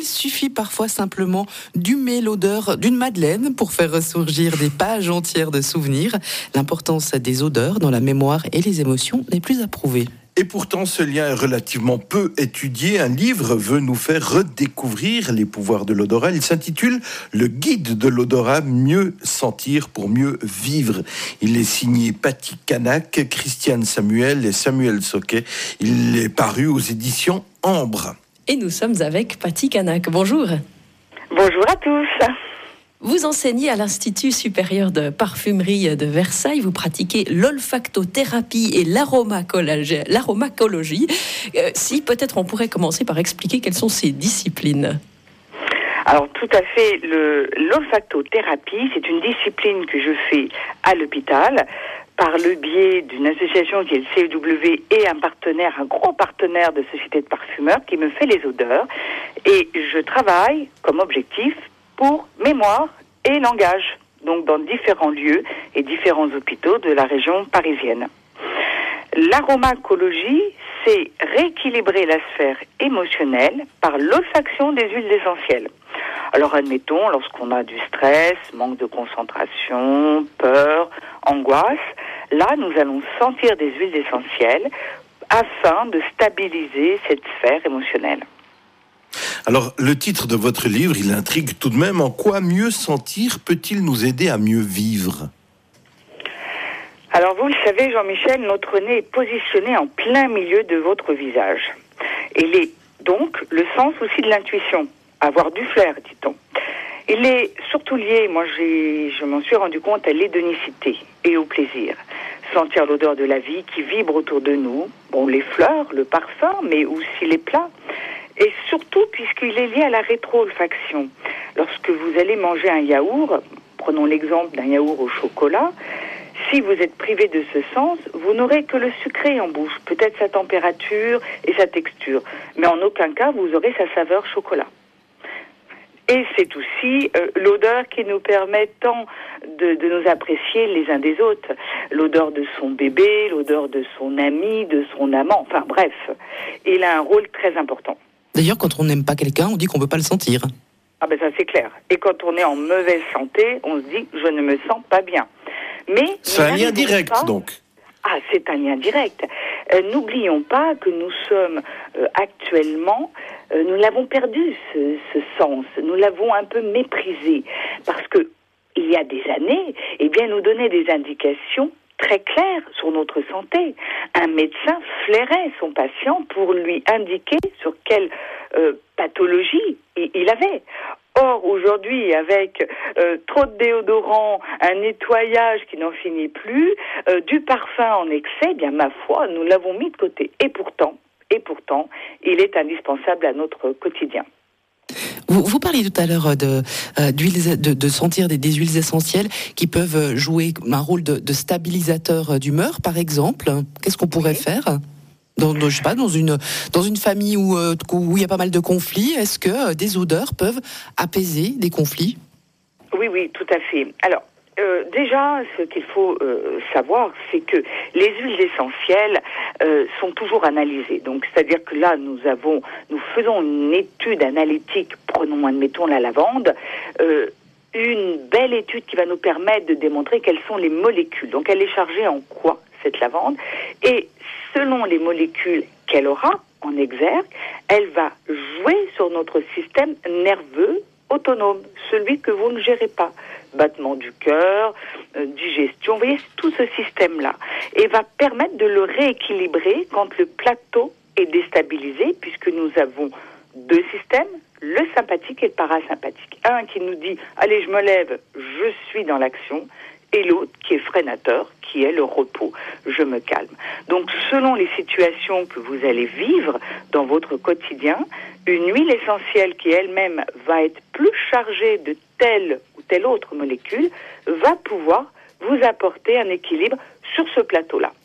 Il suffit parfois simplement d'humer l'odeur d'une madeleine pour faire ressurgir des pages entières de souvenirs. L'importance des odeurs dans la mémoire et les émotions n'est plus approuvée. Et pourtant, ce lien est relativement peu étudié. Un livre veut nous faire redécouvrir les pouvoirs de l'odorat. Il s'intitule Le guide de l'odorat, mieux sentir pour mieux vivre. Il est signé Patty Canac, Christiane Samuel et Samuel Soquet. Il est paru aux éditions Ambre. Et nous sommes avec Patty Canac. Bonjour. Bonjour à tous. Vous enseignez à l'Institut supérieur de parfumerie de Versailles. Vous pratiquez l'olfactothérapie et l'aromacologie. Euh, si peut-être on pourrait commencer par expliquer quelles sont ces disciplines. Alors tout à fait, l'olfactothérapie, c'est une discipline que je fais à l'hôpital par le biais d'une association qui est le CEW et un partenaire, un gros partenaire de société de parfumeurs qui me fait les odeurs. Et je travaille comme objectif pour mémoire et langage, donc dans différents lieux et différents hôpitaux de la région parisienne. L'aromacologie, c'est rééquilibrer la sphère émotionnelle par l'olfaction des huiles essentielles. Alors admettons, lorsqu'on a du stress, manque de concentration, peur, angoisse, là nous allons sentir des huiles essentielles afin de stabiliser cette sphère émotionnelle. Alors, le titre de votre livre, il intrigue tout de même. En quoi mieux sentir peut-il nous aider à mieux vivre? Alors, vous le savez, Jean-Michel, notre nez est positionné en plein milieu de votre visage. Il est donc le sens aussi de l'intuition, avoir du flair, dit-on. Il est surtout lié, moi je m'en suis rendu compte, à l'hédonicité et au plaisir. Sentir l'odeur de la vie qui vibre autour de nous, bon, les fleurs, le parfum, mais aussi les plats et surtout puisqu'il est lié à la rétro-olfaction. Lorsque vous allez manger un yaourt, prenons l'exemple d'un yaourt au chocolat, si vous êtes privé de ce sens, vous n'aurez que le sucré en bouche, peut-être sa température et sa texture, mais en aucun cas vous aurez sa saveur chocolat. Et c'est aussi euh, l'odeur qui nous permet tant de, de, nous apprécier les uns des autres. L'odeur de son bébé, l'odeur de son ami, de son amant, enfin bref, il a un rôle très important. D'ailleurs, quand on n'aime pas quelqu'un, on dit qu'on ne peut pas le sentir. Ah ben ça c'est clair. Et quand on est en mauvaise santé, on se dit je ne me sens pas bien. Mais c'est un lien direct donc. Ah, c'est un lien direct. Euh, n'oublions pas que nous sommes euh, actuellement, euh, nous l'avons perdu ce, ce, sens, nous l'avons un peu méprisé parce que il y a des années, eh bien, nous donnait des indications très clair sur notre santé. Un médecin flairait son patient pour lui indiquer sur quelle euh, pathologie il avait. Or, aujourd'hui, avec euh, trop de déodorant, un nettoyage qui n'en finit plus, euh, du parfum en excès, eh bien ma foi, nous l'avons mis de côté. Et pourtant, il est indispensable à notre quotidien. Vous, parliez tout à l'heure de, euh, de, sentir des, huiles essentielles qui peuvent jouer un rôle de, stabilisateur d'humeur, par exemple. Qu'est-ce qu'on pourrait faire dans, je sais pas, dans une, dans une famille où, euh, où il y a pas mal de conflits, est-ce que euh, des odeurs peuvent apaiser des conflits? Oui, oui, tout à fait. Alors, euh, déjà, ce qu'il faut euh, savoir, c'est que les huiles essentielles euh, sont toujours analysées. Donc, c'est-à-dire que là, nous avons, nous faisons une étude analytique. Prenons, admettons, la lavande. une belle étude qui va nous permettre de démontrer quelles sont les molécules. Donc, elle est chargée en quoi cette lavande? Et selon les molécules qu'elle aura en exergue, elle va jouer sur notre système nerveux autonome, celui que vous ne gérez pas battement du cœur, euh, digestion, vous voyez, tout ce système-là. Et va permettre de le rééquilibrer quand le plateau est déstabilisé, puisque nous avons deux systèmes, le sympathique et le parasympathique. Un qui nous dit, allez, je me lève, je suis dans l'action, et l'autre qui est freinateur, qui est le repos, je me calme. Donc selon les situations que vous allez vivre dans votre quotidien, une huile essentielle qui elle-même va être plus chargée de telle ou telle autre molécule va pouvoir vous apporter un équilibre sur ce plateau-là.